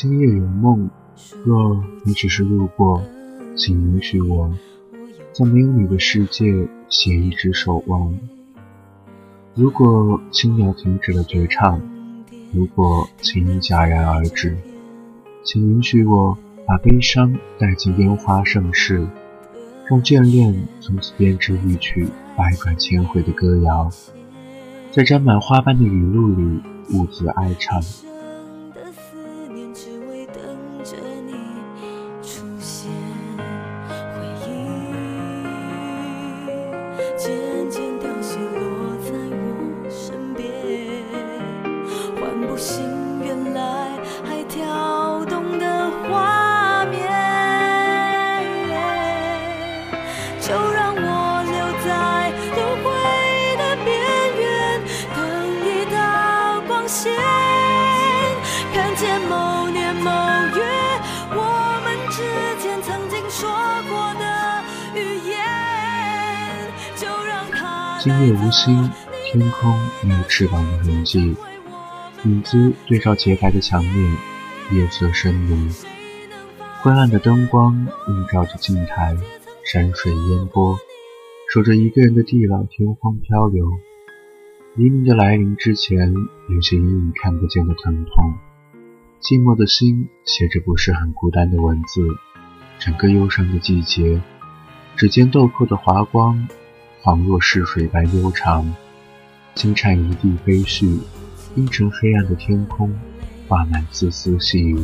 今夜有梦，若你只是路过，请允许我，在没有你的世界写一纸守望。如果青鸟停止了绝唱，如果情意戛然而止，请允许我把悲伤带进烟花盛世，让眷恋从此编织一曲百转千回的歌谣，在沾满花瓣的雨露里兀自哀唱。夜无星，天空没有翅膀的痕迹，影子对照洁白的墙面，夜色深浓。昏暗的灯光映照着镜台，山水烟波，守着一个人的地老天荒漂流。黎明的来临之前，有些隐隐看不见的疼痛。寂寞的心写着不是很孤单的文字，整个忧伤的季节，指尖豆蔻的华光。恍若逝水般悠长，金蝉一地飞絮，阴沉黑暗的天空，挂满丝丝细雨。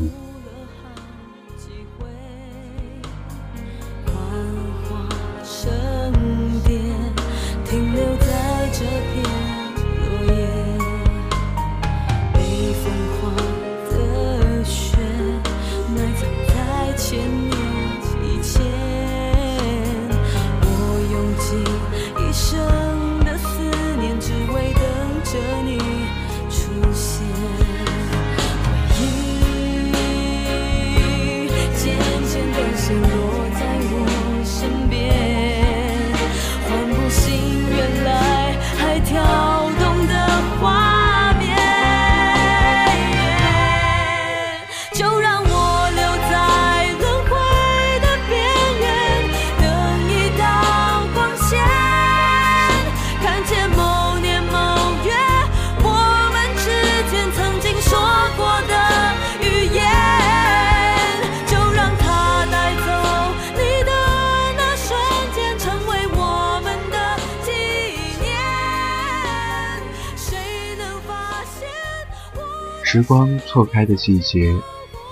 时光错开的季节，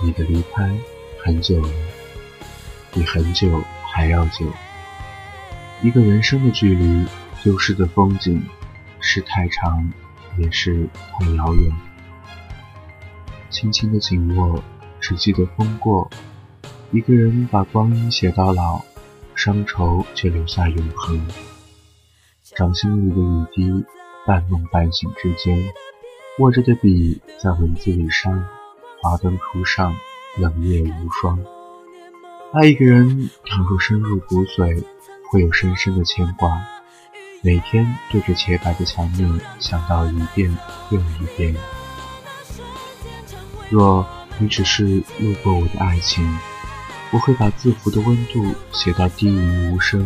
你的离开很久了，比很久还要久。一个人生的距离，丢失的风景，是太长，也是太遥远。轻轻的紧握，只记得风过。一个人把光阴写到老，伤愁却留下永恒。掌心里的雨滴，半梦半醒之间。握着的笔在文字里删，华灯初上，冷月无双。爱一个人，倘若深入骨髓，会有深深的牵挂。每天对着洁白的墙面，想到一遍又一遍。若你只是路过我的爱情，我会把字符的温度写到低吟无声，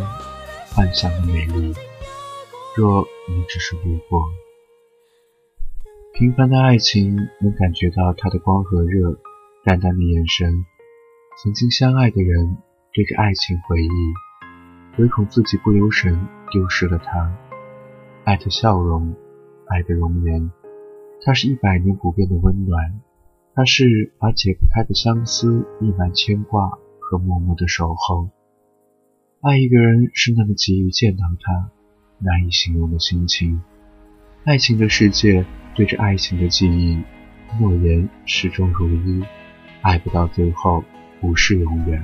幻想的美丽。若你只是路过。平凡的爱情，能感觉到它的光和热，淡淡的眼神。曾经相爱的人，对着爱情回忆，唯恐自己不留神丢失了它。爱的笑容，爱的容颜，它是一百年不变的温暖。它是把解不开的相思溢满牵挂和默默的守候。爱一个人是那么急于见到他，难以形容的心情。爱情的世界。对着爱情的记忆，诺言始终如一，爱不到最后，不是永远。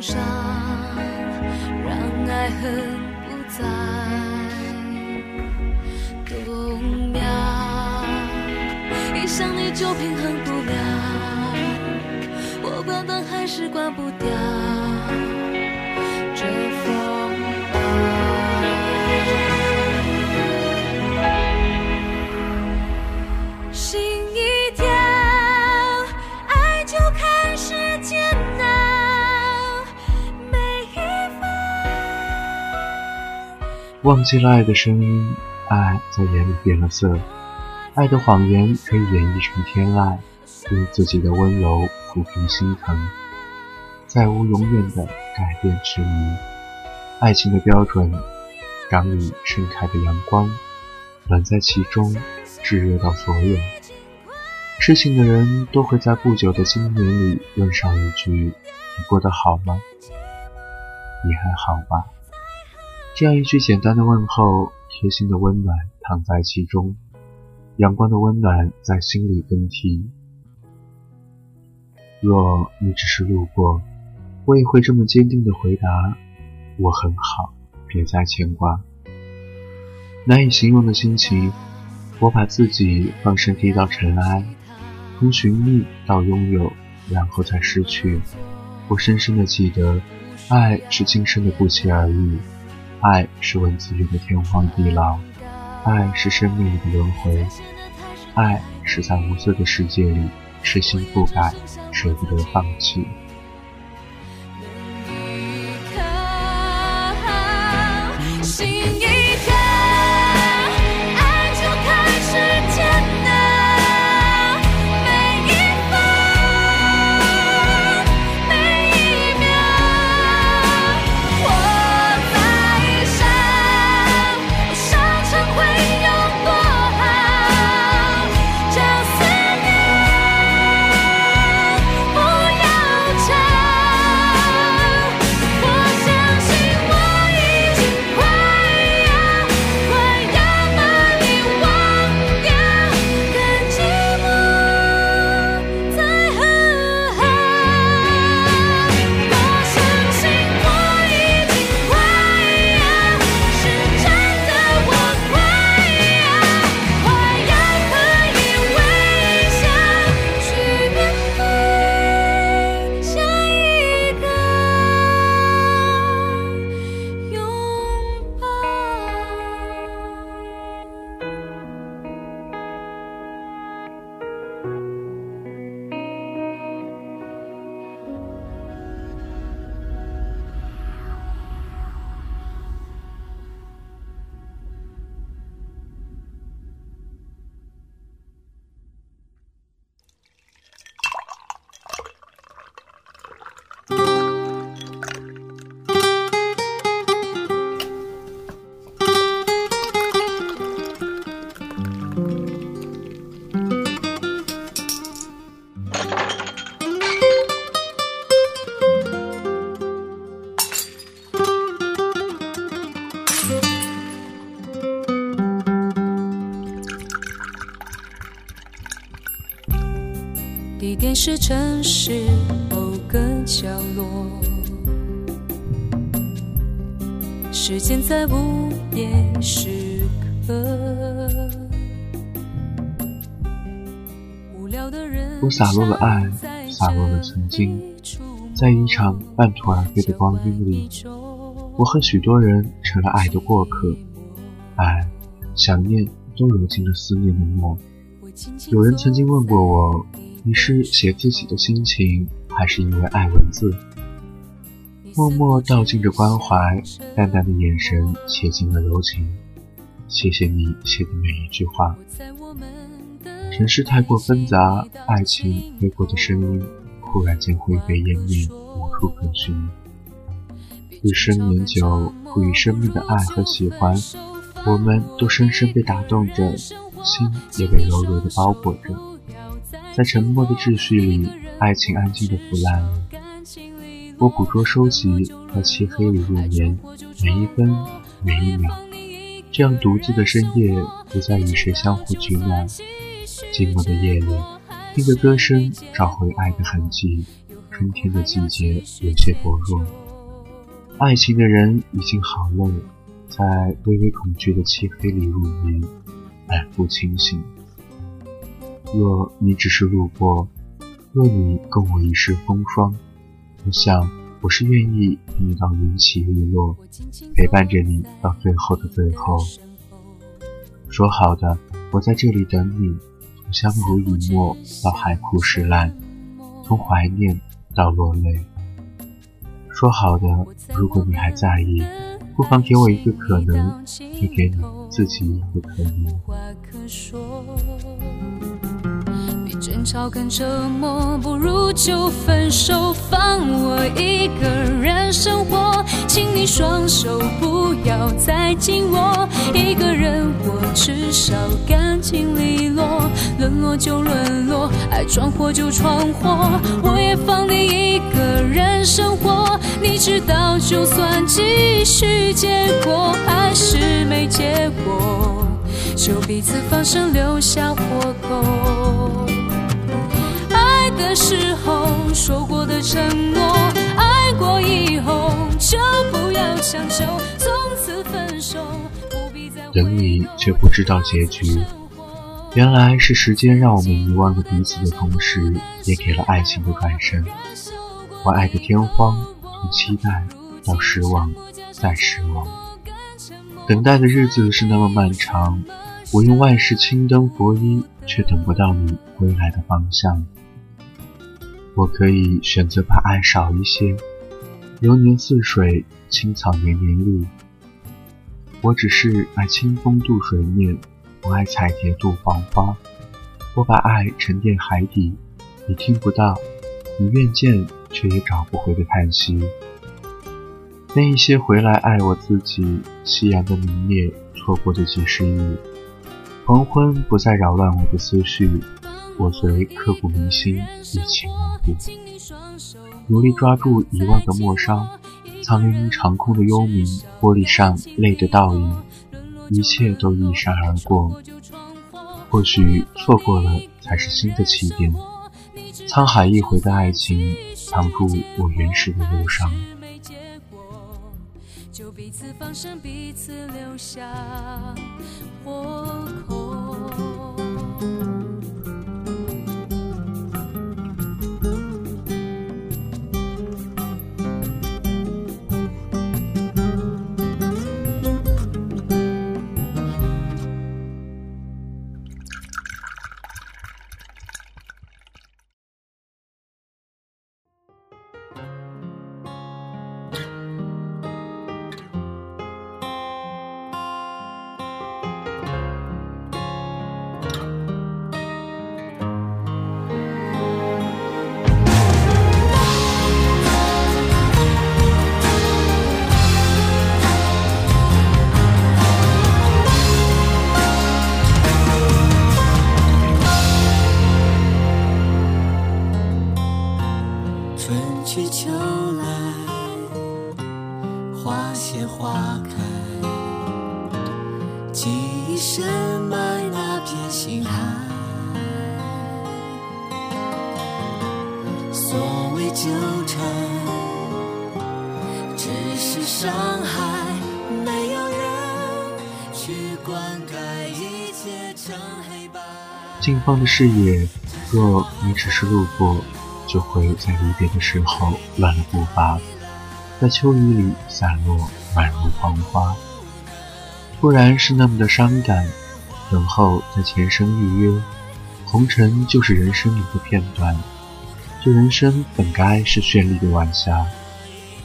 伤让爱恨不再动摇。一想你就平衡不了，我关灯还是关不掉忘记了爱的声音，爱在眼里变了色。爱的谎言可以演绎成天籁，用自己的温柔抚平心疼，再无永远的改变之谜。爱情的标准，让你盛开的阳光，暖在其中，炙热到所有。痴情的人都会在不久的今年里问上一句：“你过得好吗？你还好吧？”这样一句简单的问候，贴心的温暖躺在其中。阳光的温暖在心里更替。若你只是路过，我也会这么坚定的回答：我很好，别再牵挂。难以形容的心情，我把自己放身低到尘埃，从寻觅到拥有，然后再失去。我深深的记得，爱是今生的不期而遇，爱是文字里的天荒地老。爱是生命里的轮回，爱是在无色的世界里痴心不改，舍不得放弃。地点是城市某个角落，时间在午夜时刻。我洒落了爱，洒落了曾经，在一场半途而废的光阴里，我和许多人成了爱的过客，爱、想念都流进了思念的墨。有人曾经问过我。你是写自己的心情，还是因为爱文字？默默道尽着关怀，淡淡的眼神写尽了柔情。谢谢你写的每一句话。城市太过纷杂，爱情飞过的声音，忽然间灰飞烟灭，无处可寻。一生年久，赋予生命的爱和喜欢，我们都深深被打动着，心也被柔柔的包裹着。在沉默的秩序里，爱情安静的腐烂。我捕捉、收集，在漆黑里入眠，每一分，每一秒。这样独自的深夜，不再与谁相互取暖。寂寞的夜里，听着歌声，找回爱的痕迹。春天的季节有些薄弱，爱情的人已经好累，在微微恐惧的漆黑里入眠，反复清醒。若你只是路过，若你共我一世风霜，我想我是愿意陪你到云起日落，陪伴着你到最后的最后。说好的，我在这里等你，从相濡以沫到海枯石烂，从怀念到落泪。说好的，如果你还在意，不妨给我一个可能，也给你自己一个可能。争吵更折磨，不如就分手，放我一个人生活。请你双手不要再紧握，一个人我至少干净利落。沦落就沦落，爱闯祸就闯祸，我也放你一个人生活。你知道，就算继续，结果还是没结果，就彼此放生，留下活口。时候说过的承诺，爱过以后就不要强求，从此分手。等你却不知道结局，原来是时间让我们遗忘了彼此的同时，也给了爱情的转身。我爱的天荒，从期待到失望，再失望。等待的日子是那么漫长，我用万事青灯佛衣，却等不到你归来的方向。我可以选择把爱少一些，流年似水，青草年年绿。我只是爱清风渡水面，不爱彩蝶渡黄花。我把爱沉淀海底，你听不到，你愿见却也找不回的叹息。那一些回来爱我自己，夕阳的明灭，错过的几十亿，黄昏不再扰乱我的思绪。我随刻骨铭心一起努力抓住遗忘的陌梢，苍云长空的幽冥，玻璃上泪的倒影，一切都一闪而过。或许错过了才是新的起点。沧海一回的爱情，藏住我原始的忧伤。就彼此放生，彼此留下活口。伤害，没有人去灌溉一切成黑白。近方的视野，若你只是路过，就会在离别的时候乱了步伐，在秋雨里散落，宛如黄花。突然是那么的伤感，等候在前生预约，红尘就是人生里的片段。这人生本该是绚丽的晚霞，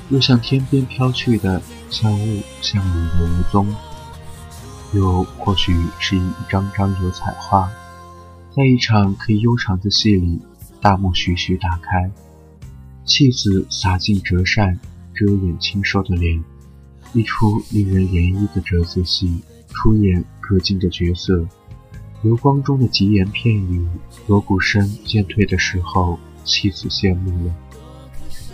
又像天边飘去的像雾像雨的无踪，又或许是一张张油彩画，在一场可以悠长的戏里，大幕徐徐打开，戏子洒尽折扇，遮掩清瘦的脸，一出令人怜意的折子戏，出演各尽的角色。流光中的吉言片语，锣鼓声渐退的时候，妻子谢幕了。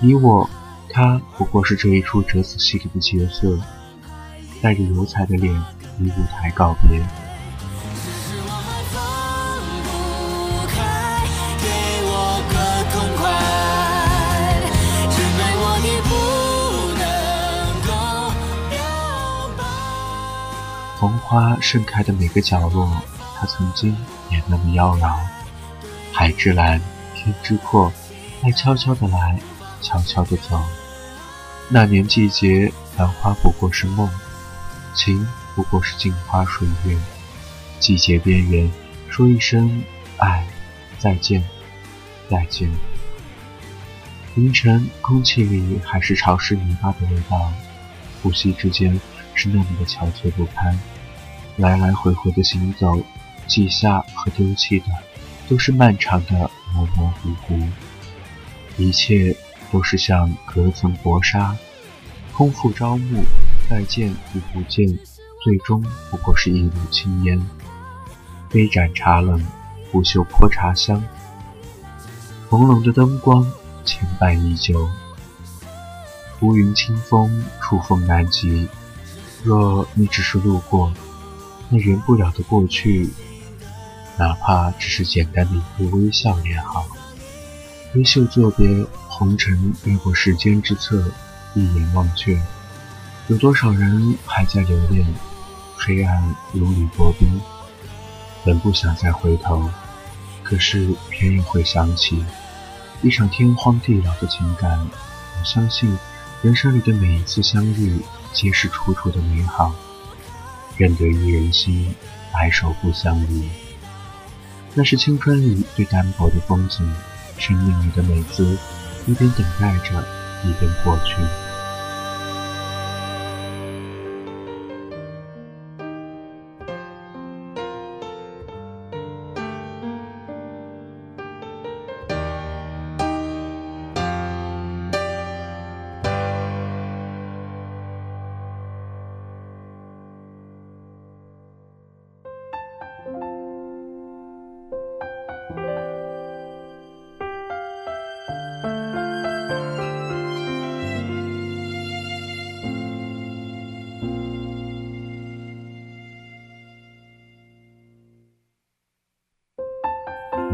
你我，他不过是这一出折子戏里的角色，带着油彩的脸与舞台告别。红花盛开的每个角落，它曾经也那么妖娆。海之蓝，天之阔，爱悄悄的来，悄悄的走。那年季节，繁花不过是梦，情不过是镜花水月。季节边缘，说一声爱，再见，再见。凌晨，空气里还是潮湿泥巴的味道，呼吸之间。是那么的憔悴不堪，来来回回的行走，记下和丢弃的，都是漫长的模模糊糊。一切都是像隔层薄纱，空腹朝暮，再见与不见，最终不过是一缕青烟。杯盏茶冷，不嗅泼茶香，朦胧的灯光牵绊依旧。乌云清风，触风难及。若你只是路过，那圆不了的过去，哪怕只是简单的一个微笑也好。微袖作别，红尘越过时间之侧，一眼忘却。有多少人还在留恋？黑暗如履薄冰，本不想再回头，可是偏又会想起一场天荒地老的情感。我相信，人生里的每一次相遇。皆是楚楚的美好，愿得一人心，白首不相离。那是青春里最单薄的风景，生命里的美姿，一边等待着，一边过去。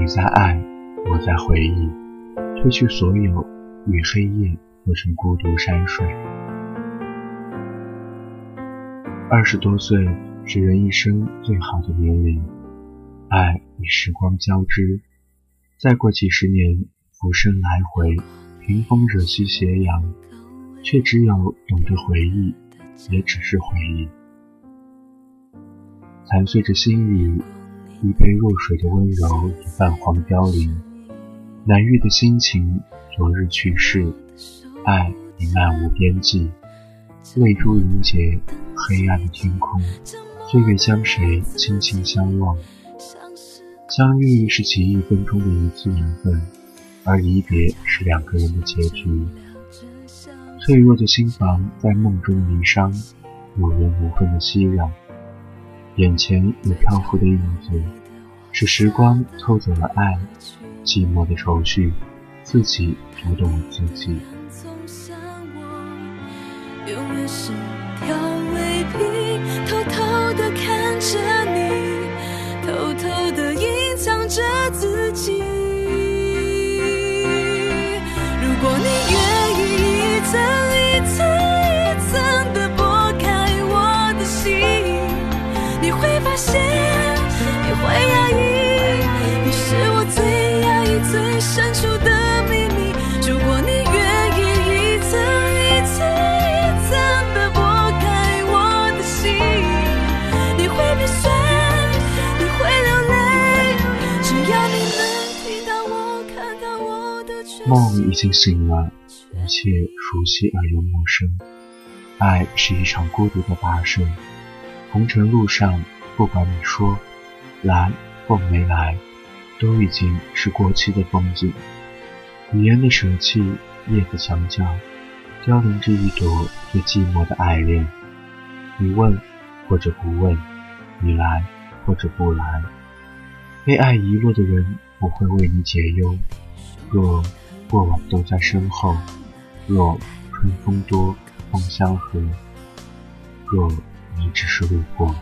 你在爱，我在回忆，褪去所有与黑夜活成孤独山水。二十多岁是人一生最好的年龄，爱与时光交织，再过几十年，浮生来回，屏风惹西斜阳，却只有懂得回忆，也只是回忆，残碎着心里。一杯弱水的温柔已泛黄凋零，难愈的心情，昨日去世，爱已漫无边际，泪珠凝结，黑暗的天空，岁月将谁轻轻相望？相遇是奇异分钟的一次缘分，而离别是两个人的结局。脆弱的心房在梦中离殇，有缘无分的熙攘。眼前有漂浮的影子，是时光偷走了爱，寂寞的愁绪，自己读懂了自己。永远是调味品，偷偷的看着你已经醒了，一切熟悉而又陌生。爱是一场孤独的跋涉，红尘路上，不管你说来或没来，都已经是过期的风景。语言的舍弃，夜的墙角，凋零着一朵最寂寞的爱恋。你问或者不问，你来或者不来，被爱遗落的人不会为你解忧。若过往都在身后。若春风多，风相和；若你只是路过。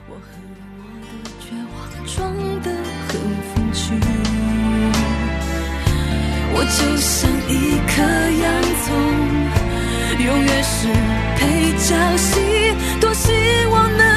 我就像一颗洋葱，永远是配角戏，多希望能。